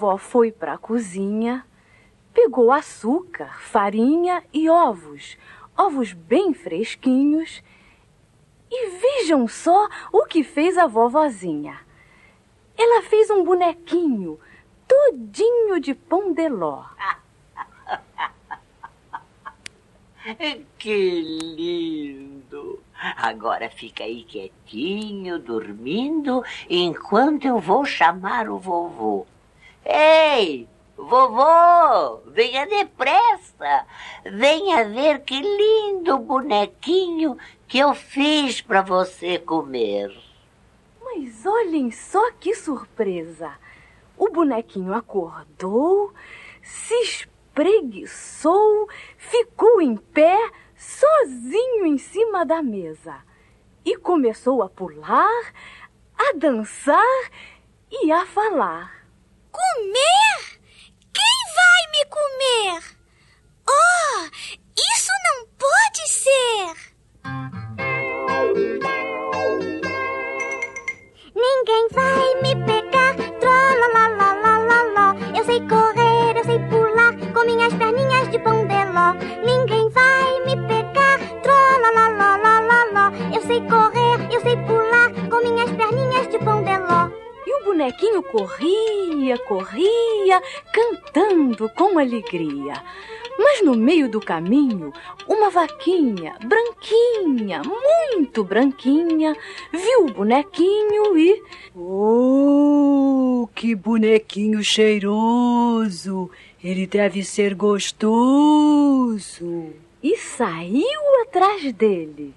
vovó foi para a cozinha, pegou açúcar, farinha e ovos, ovos bem fresquinhos. E vejam só o que fez a vovozinha. Ela fez um bonequinho todinho de pão de ló. Que lindo! Agora fica aí quietinho, dormindo, enquanto eu vou chamar o vovô. Ei, vovô, venha depressa. Venha ver que lindo bonequinho que eu fiz para você comer. Mas olhem só que surpresa! O bonequinho acordou, se espreguiçou, ficou em pé, sozinho em cima da mesa. E começou a pular, a dançar e a falar. Comer? Quem vai me comer? Oh, isso não pode ser! Ninguém vai me pegar, trolalalalala. Eu sei correr, eu sei pular, com minhas perninhas de pão de ló. Ninguém vai me pegar, trolalalalala. Eu sei correr, eu sei pular, com minhas perninhas de pão de ló. E o bonequinho corria, corria, cantando com alegria. Mas no meio do caminho, uma vaquinha, branquinha, muito branquinha, viu o bonequinho e. Oh, que bonequinho cheiroso! Ele deve ser gostoso. E saiu atrás dele.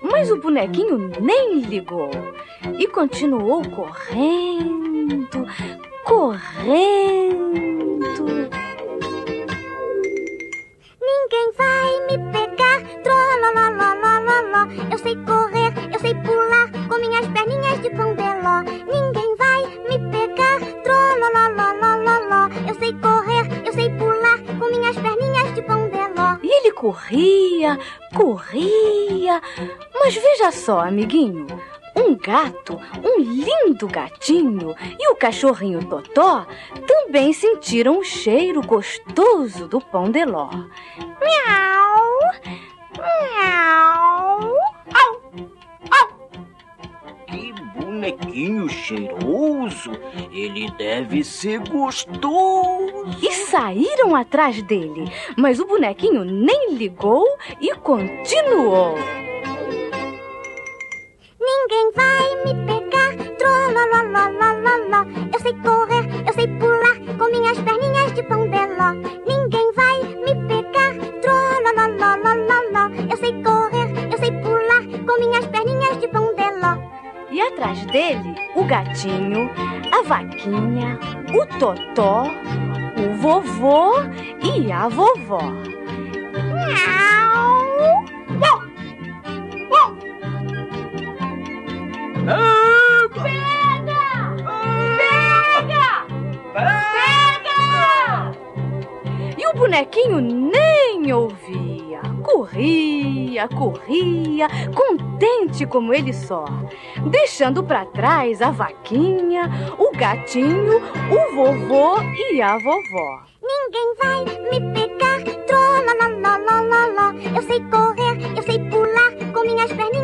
Mas o bonequinho nem ligou e continuou correndo, correndo. Ninguém vai me pegar, trolalalalala. Eu sei correr, eu sei pular, com minhas perninhas de pão de ló. Ninguém vai me pegar, trolalalalala. Eu sei correr, eu sei pular, com minhas perninhas de pão de ló. E ele corria, corria. Mas veja só, amiguinho. Um gato, um lindo gatinho e o cachorrinho Totó também sentiram o cheiro gostoso do pão de ló. Miau, miau. Que bonequinho cheiroso! Ele deve ser gostoso! E saíram atrás dele, mas o bonequinho nem ligou e continuou. Me pegar, trolalalalala. Eu sei correr, eu sei pular, com minhas perninhas de pão de ló. Ninguém vai me pegar, trolalalalala. Eu sei correr, eu sei pular, com minhas perninhas de pão de ló. E atrás dele, o gatinho, a vaquinha, o totó, o vovô e a vovó. Miau. Bonequinho nem ouvia. Corria, corria, contente como ele só, deixando para trás a vaquinha, o gatinho, o vovô e a vovó. Ninguém vai me pegar, trolalalalala. Eu sei correr, eu sei pular, com minhas perninhas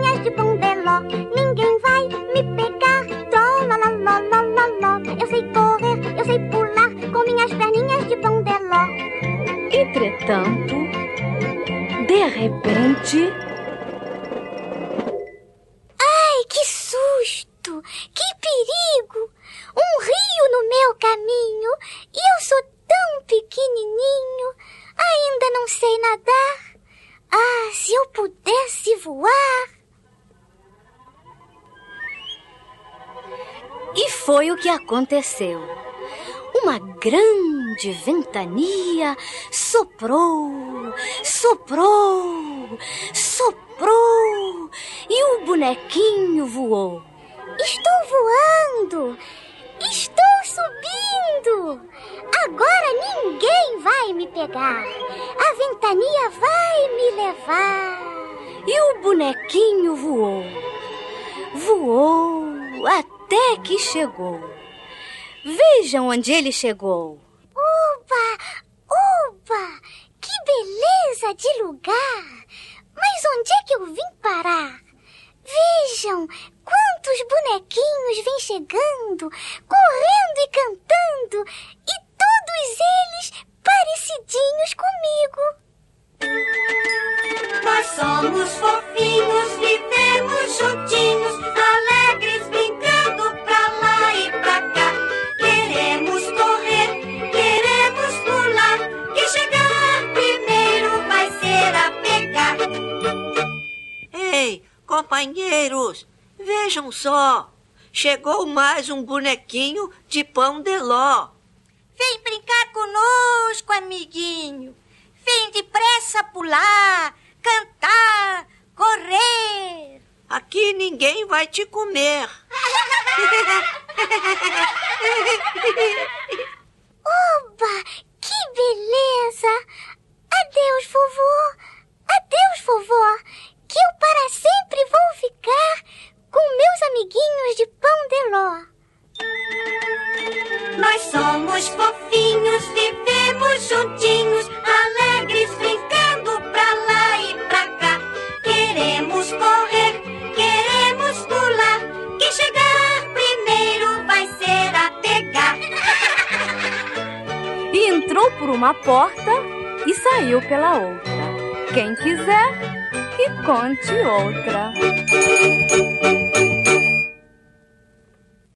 meu caminho e eu sou tão pequenininho. Ainda não sei nadar. Ah, se eu pudesse voar! E foi o que aconteceu. Uma grande ventania soprou, soprou, soprou e o bonequinho voou. Estou voando! Estou subindo! Agora ninguém vai me pegar. A ventania vai me levar. E o bonequinho voou, voou até que chegou. Vejam onde ele chegou. Uba! Uba! Que beleza de lugar! Mas onde é que eu vim parar? Vejam quantos bonequinhos vêm chegando, correndo e cantando, e todos eles parecidinhos comigo. Nós somos fofinhos, vivemos juntinhos, alegres, brincando pra lá e pra cá. Queremos correr, queremos pular. Quem chegar primeiro vai ser a pegar. Ei, companheiros, vejam só. Chegou mais um bonequinho de pão de ló. Vem brincar conosco, amiguinho. Vem depressa pular, cantar, correr. Aqui ninguém vai te comer. Oba! Que beleza! Juntinhos, alegres, brincando pra lá e pra cá. Queremos correr, queremos pular. Quem chegar primeiro vai ser a pegar. E entrou por uma porta e saiu pela outra. Quem quiser, que conte outra.